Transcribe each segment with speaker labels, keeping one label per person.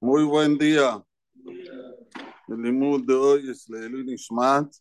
Speaker 1: Muy buen día. El limud de hoy es Leilu Nishmat,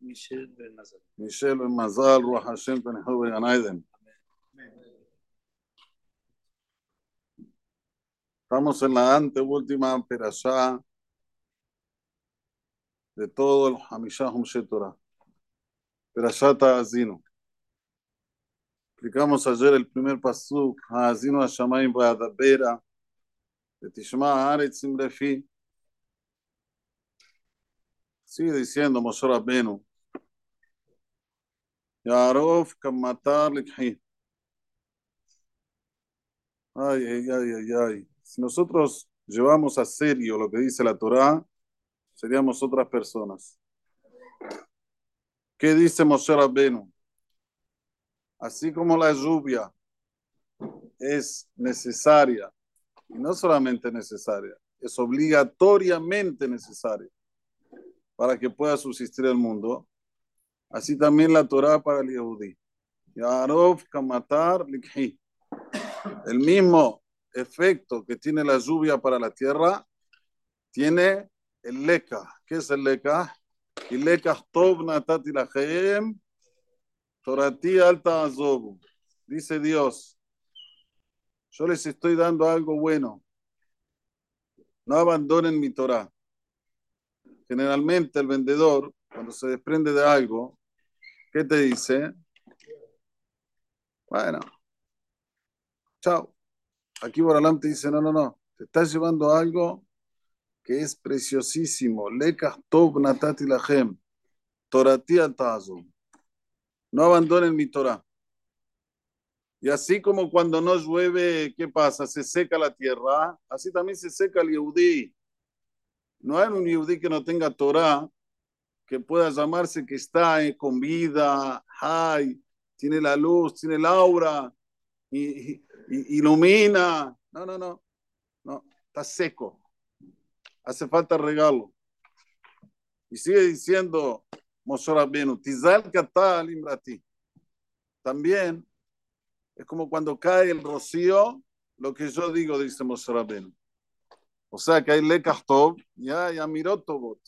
Speaker 2: Michel Ben Mazal.
Speaker 1: Michel Ben Mazal, Ben Ganaiden. Estamos en la anteúltima perashá de todo el Hamishah Humshe Torah. Perashá Ta'azinu explicamos ayer el primer pasuk, Hazinu Hashamayim Badabera, de Tishma Aretz Imbrefi. Sigue diciendo Moshe Rabbeinu, Yarov Kamatar Likhi. Ay, ay, ay, ay, ay. Si nosotros llevamos a serio lo que dice la Torá, seríamos otras personas. ¿Qué dice Moshe Rabbeinu? Así como la lluvia es necesaria y no solamente necesaria, es obligatoriamente necesaria para que pueda subsistir el mundo. Así también la Torah para el Yehudi. Yarov kamatar likhi. El mismo efecto que tiene la lluvia para la tierra, tiene el leca. ¿Qué es el leca? Y leca tov natati lachem, torati alta azobu. Dice Dios, yo les estoy dando algo bueno. No abandonen mi Torah. Generalmente el vendedor, cuando se desprende de algo, ¿qué te dice? Bueno, chao. Aquí Boralam te dice, no, no, no, te estás llevando algo que es preciosísimo. Lekah tov natati lachem. Torati atazo. No abandonen mi Torah. Y así como cuando no llueve, ¿qué pasa? Se seca la tierra, así también se seca el Yehudí. No hay un Yehudí que no tenga Torah, que pueda llamarse que está eh, con vida, hay, tiene la luz, tiene el aura, y, ilumina. No, no, no, no, está seco. Hace falta regalo. Y sigue diciendo Moshe Tizal katal imrati. También es como cuando cae el rocío, lo que yo digo, dice Moshe. O sea que hay lekach tov y hay amirot tovot.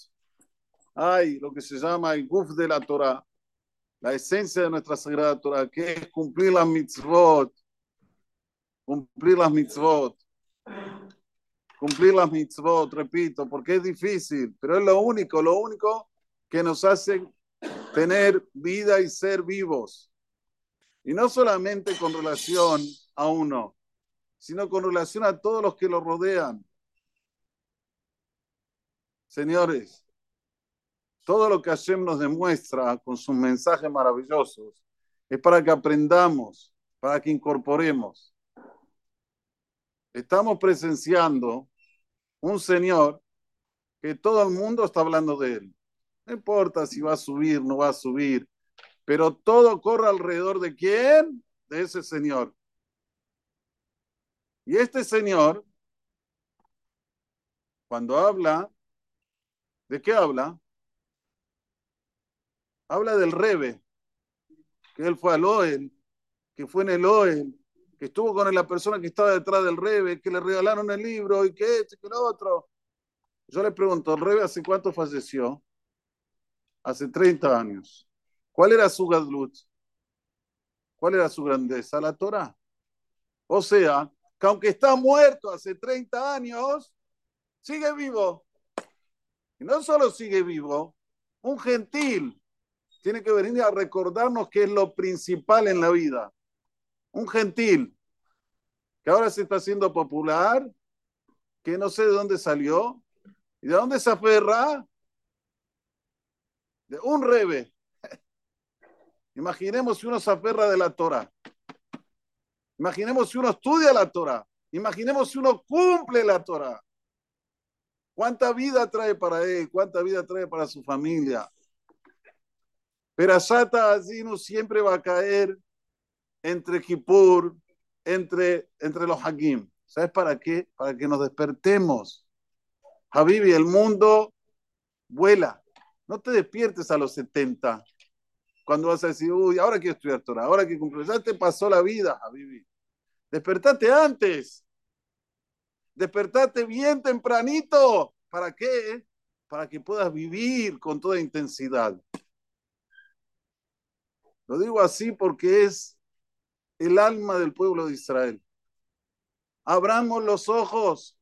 Speaker 1: Hay lo que se llama el guf de la Torah, la esencia de nuestra sagrada Torah, que es cumplir las mitzvot, cumplir las mitzvot, cumplir las mitzvot, repito, porque es difícil, pero es lo único, lo único que nos hace tener vida y ser vivos. Y no solamente con relación a uno, sino con relación a todos los que lo rodean. Señores, todo lo que Hashem nos demuestra con sus mensajes maravillosos es para que aprendamos, para que incorporemos. Estamos presenciando un Señor que todo el mundo está hablando de él. No importa si va a subir, no va a subir, pero todo corre alrededor de quién? De ese Señor. Y este Señor, cuando habla, ¿de qué habla? Habla del Rebe, que él fue al Oel, que fue en el Oel, que estuvo con la persona que estaba detrás del Rebe, que le regalaron el libro y que este, que lo otro. Yo le pregunto, ¿el Rebe hace cuánto falleció? Hace 30 años. ¿Cuál era su gadlut? ¿Cuál era su grandeza? La Torah. O sea, que aunque está muerto hace 30 años, sigue vivo. Y no solo sigue vivo, un gentil tiene que venir a recordarnos que es lo principal en la vida. Un gentil que ahora se está haciendo popular, que no sé de dónde salió y de dónde se aferra. De un rebe. Imaginemos si uno se aferra de la Torah. Imaginemos si uno estudia la Torah. Imaginemos si uno cumple la Torah. ¿Cuánta vida trae para él? ¿Cuánta vida trae para su familia? Pero Asata Azinu siempre va a caer entre Kippur, entre, entre los Hakim. ¿Sabes para qué? Para que nos despertemos. Habibi, el mundo vuela. No te despiertes a los 70 cuando vas a decir, uy, ahora quiero estudiar Torah, ahora quiero cumplir. Ya te pasó la vida, Habibi. Despertate antes. Despertate bien tempranito. ¿Para qué? Para que puedas vivir con toda intensidad. Lo digo así porque es el alma del pueblo de Israel. Abramos los ojos.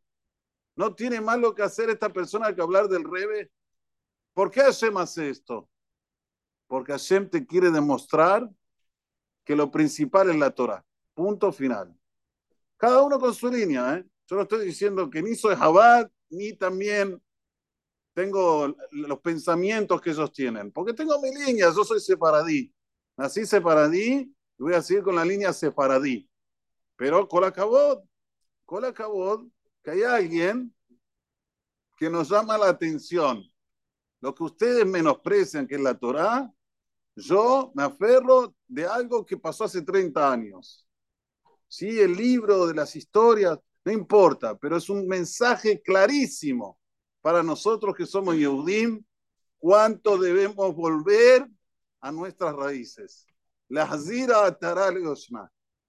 Speaker 1: No tiene malo que hacer esta persona que hablar del Rebe. ¿Por qué Hashem hace esto? Porque Hashem te quiere demostrar que lo principal es la Torah. Punto final. Cada uno con su línea. ¿eh? Yo no estoy diciendo que ni soy Jabad, ni también tengo los pensamientos que ellos tienen. Porque tengo mi línea. Yo soy separadí. Nací separadí y voy a seguir con la línea separadí. Pero con la cabot, cabot, que hay alguien que nos llama la atención. Lo que ustedes menosprecian, que es la Torá, yo me aferro de algo que pasó hace 30 años. Sí, el libro de las historias, no importa, pero es un mensaje clarísimo para nosotros que somos Yehudim, cuánto debemos volver a nuestras raíces. La Hazira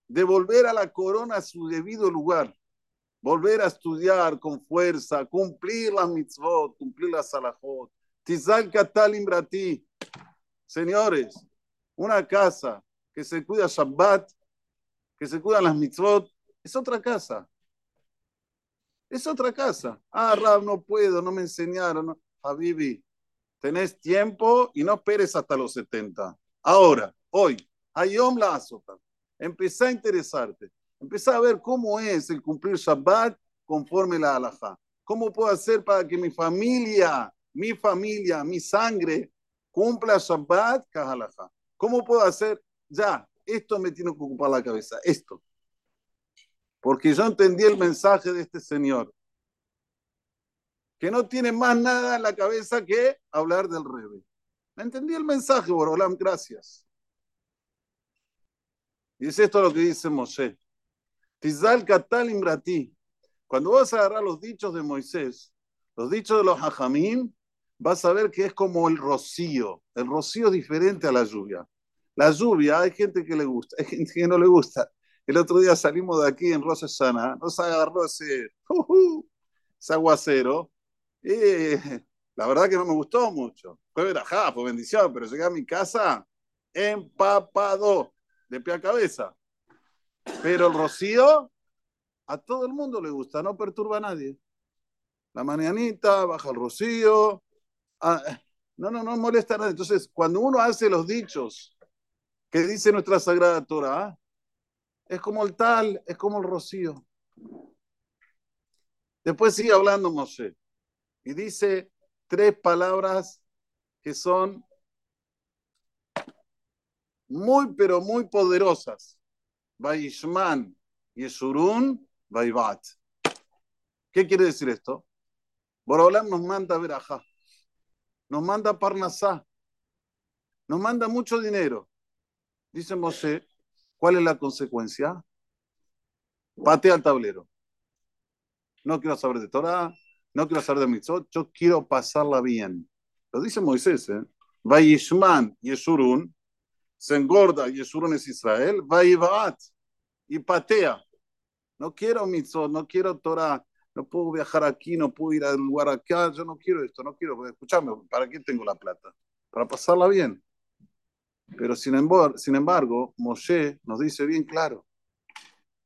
Speaker 1: devolver a la corona a su debido lugar volver a estudiar con fuerza, cumplir las mitzvot, cumplir las salahot. Tizal Katalim Brati. Señores, una casa que se cuida Shabbat, que se cuidan las mitzvot, es otra casa. Es otra casa. Ah, Rab, no puedo, no me enseñaron. No. Habibi, tenés tiempo y no esperes hasta los 70. Ahora, hoy, Ayom la azota. Empezá a interesarte. Empezá a ver cómo es el cumplir Shabbat conforme la halajá. ¿Cómo puedo hacer para que mi familia, mi familia, mi sangre cumpla Shabbat halajá? ¿Cómo puedo hacer? Ya, esto me tiene que ocupar la cabeza, esto. Porque yo entendí el mensaje de este señor, que no tiene más nada en la cabeza que hablar del Rebe. Entendí el mensaje, Borolam, gracias. Y es esto lo que dice Moshe. Tizal Katal Imrati. Cuando vas a agarrar los dichos de Moisés, los dichos de los hajamim, vas a ver que es como el rocío. El rocío diferente a la lluvia. La lluvia, hay gente que le gusta, hay gente que no le gusta. El otro día salimos de aquí en Rosa Sana, nos agarró ese, aguacero. Y la verdad que no me gustó mucho. Fue verajá, fue bendición, pero llegué a mi casa empapado, de pie a cabeza. Pero el rocío a todo el mundo le gusta, no perturba a nadie. La mañanita, baja el rocío. Ah, no, no, no molesta a. Entonces, cuando uno hace los dichos que dice nuestra Sagrada Torah, es como el tal, es como el rocío. Después sigue hablando Moshe y dice tres palabras que son muy, pero muy poderosas. Vaishman, Yesurun, Vaivat. ¿Qué quiere decir esto? Borolam nos manda verajá, nos manda parnasá, nos manda mucho dinero. Dice Moshe, ¿cuál es la consecuencia? Patea al tablero. No quiero saber de Torah, no quiero saber de mitzvot, yo quiero pasarla bien. Lo dice Moisés, ¿eh? Vayishman, Yesurun, se engorda, Yesurun es Israel, va y patea. No quiero mitzvot, no quiero Torah, no puedo viajar aquí, no puedo ir al lugar acá, yo no quiero esto, no quiero, escuchame, ¿para qué tengo la plata? Para pasarla bien. Pero sin embargo, sin embargo, Moshe nos dice bien claro,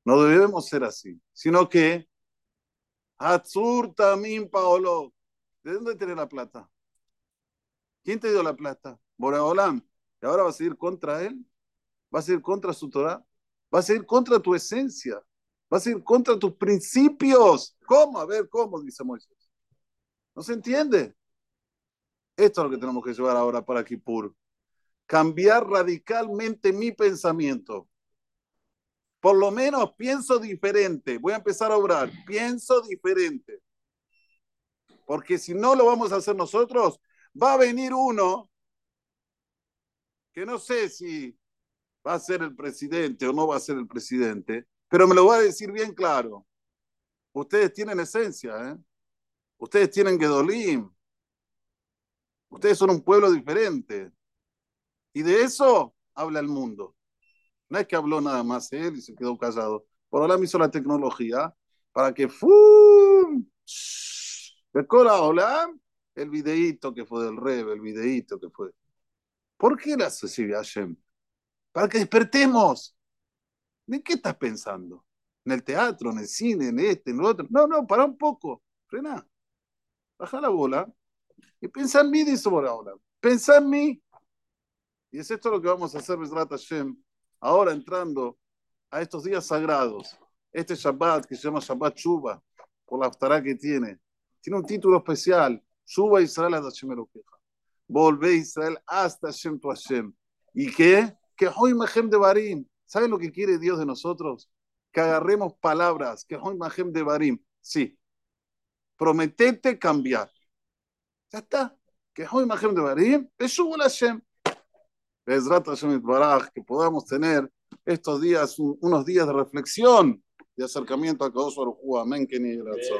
Speaker 1: no debemos ser así, sino que Tamim Paolo, ¿de dónde tiene la plata? ¿Quién te dio la plata? Boraholam. ¿Y ahora vas a ir contra él? ¿Vas a ir contra su Torah? ¿Vas a ir contra tu esencia? ¿Vas a ir contra tus principios? ¿Cómo? A ver, ¿cómo? Dice Moisés. ¿No se entiende? Esto es lo que tenemos que llevar ahora para Kippur. Cambiar radicalmente mi pensamiento. Por lo menos pienso diferente. Voy a empezar a obrar. Pienso diferente. Porque si no lo vamos a hacer nosotros, va a venir uno que no sé si va a ser el presidente o no va a ser el presidente, pero me lo voy a decir bien claro. Ustedes tienen esencia, ¿eh? Ustedes tienen Gedolim. Ustedes son un pueblo diferente. Y de eso habla el mundo. No es que habló nada más él y se quedó callado. Por ahora me hizo la tecnología para que ¡fum! de cola hola el videíto que fue del Rebe, el videíto que fue. ¿Por qué la recibe Hashem? Para que despertemos. ¿De qué estás pensando? ¿En el teatro, en el cine, en este, en lo otro? No, no, para un poco. Frena. Baja la bola y piensa en mí, dice por ahora. Pensa en mí. Y es esto lo que vamos a hacer, Besrat Hashem, ahora entrando a estos días sagrados. Este Shabbat que se llama Shabbat Shuba, por la aftará que tiene, tiene un título especial, Shuba Israel hasta Hashem Elokeja. Volvé Israel hasta Hashem tu Hashem. ¿Y qué? Que hoy Mahem de Barim. ¿Saben lo que quiere Dios de nosotros? Que agarremos palabras, que hoy Mahem de Barim. Sí. Prometete cambiar. Ya está. Que hoy Mahem de Barim, Beshuba Hashem. Que podamos tener estos días, unos días de reflexión, de acercamiento a Kadosh Baruj Amén, que ni razón.